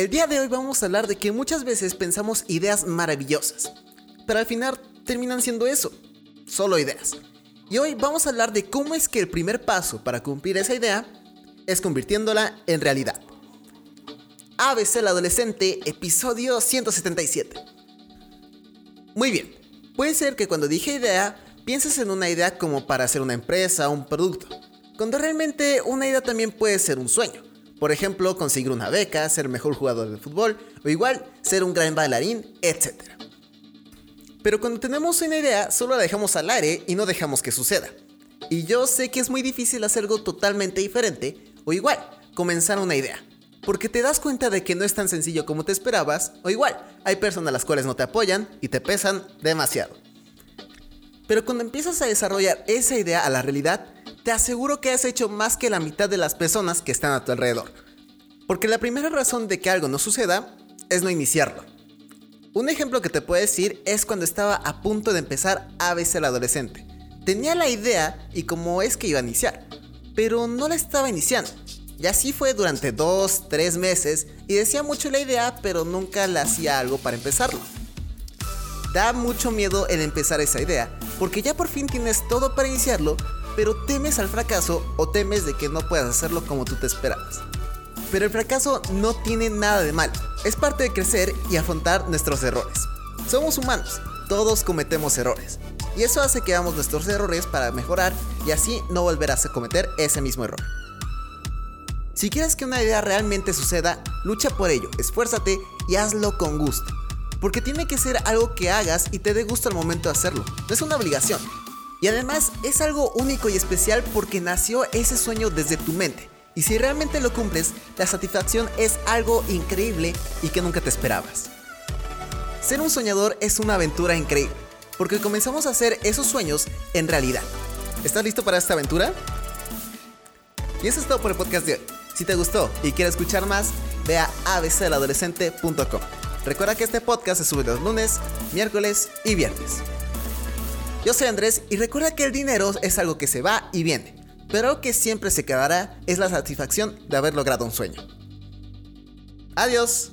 El día de hoy vamos a hablar de que muchas veces pensamos ideas maravillosas, pero al final terminan siendo eso, solo ideas. Y hoy vamos a hablar de cómo es que el primer paso para cumplir esa idea es convirtiéndola en realidad. ABC el adolescente, episodio 177. Muy bien, puede ser que cuando dije idea, pienses en una idea como para hacer una empresa o un producto, cuando realmente una idea también puede ser un sueño. Por ejemplo, conseguir una beca, ser mejor jugador de fútbol o igual ser un gran bailarín, etc. Pero cuando tenemos una idea, solo la dejamos al aire y no dejamos que suceda. Y yo sé que es muy difícil hacer algo totalmente diferente o igual, comenzar una idea. Porque te das cuenta de que no es tan sencillo como te esperabas, o igual, hay personas las cuales no te apoyan y te pesan demasiado. Pero cuando empiezas a desarrollar esa idea a la realidad, te aseguro que has hecho más que la mitad de las personas que están a tu alrededor. Porque la primera razón de que algo no suceda es no iniciarlo. Un ejemplo que te puedo decir es cuando estaba a punto de empezar ABC el adolescente. Tenía la idea y cómo es que iba a iniciar, pero no la estaba iniciando. Y así fue durante dos, tres meses y decía mucho la idea, pero nunca le hacía algo para empezarlo. Da mucho miedo el empezar esa idea, porque ya por fin tienes todo para iniciarlo, pero temes al fracaso o temes de que no puedas hacerlo como tú te esperabas. Pero el fracaso no tiene nada de mal, es parte de crecer y afrontar nuestros errores. Somos humanos, todos cometemos errores, y eso hace que hagamos nuestros errores para mejorar y así no volver a cometer ese mismo error. Si quieres que una idea realmente suceda, lucha por ello, esfuérzate y hazlo con gusto. Porque tiene que ser algo que hagas y te dé gusto al momento de hacerlo, no es una obligación. Y además es algo único y especial porque nació ese sueño desde tu mente. Y si realmente lo cumples, la satisfacción es algo increíble y que nunca te esperabas. Ser un soñador es una aventura increíble, porque comenzamos a hacer esos sueños en realidad. ¿Estás listo para esta aventura? Y eso es todo por el podcast de hoy. Si te gustó y quieres escuchar más, ve a abceladolescente.com. Recuerda que este podcast se sube los lunes, miércoles y viernes. Yo soy Andrés y recuerda que el dinero es algo que se va y viene, pero que siempre se quedará es la satisfacción de haber logrado un sueño. Adiós.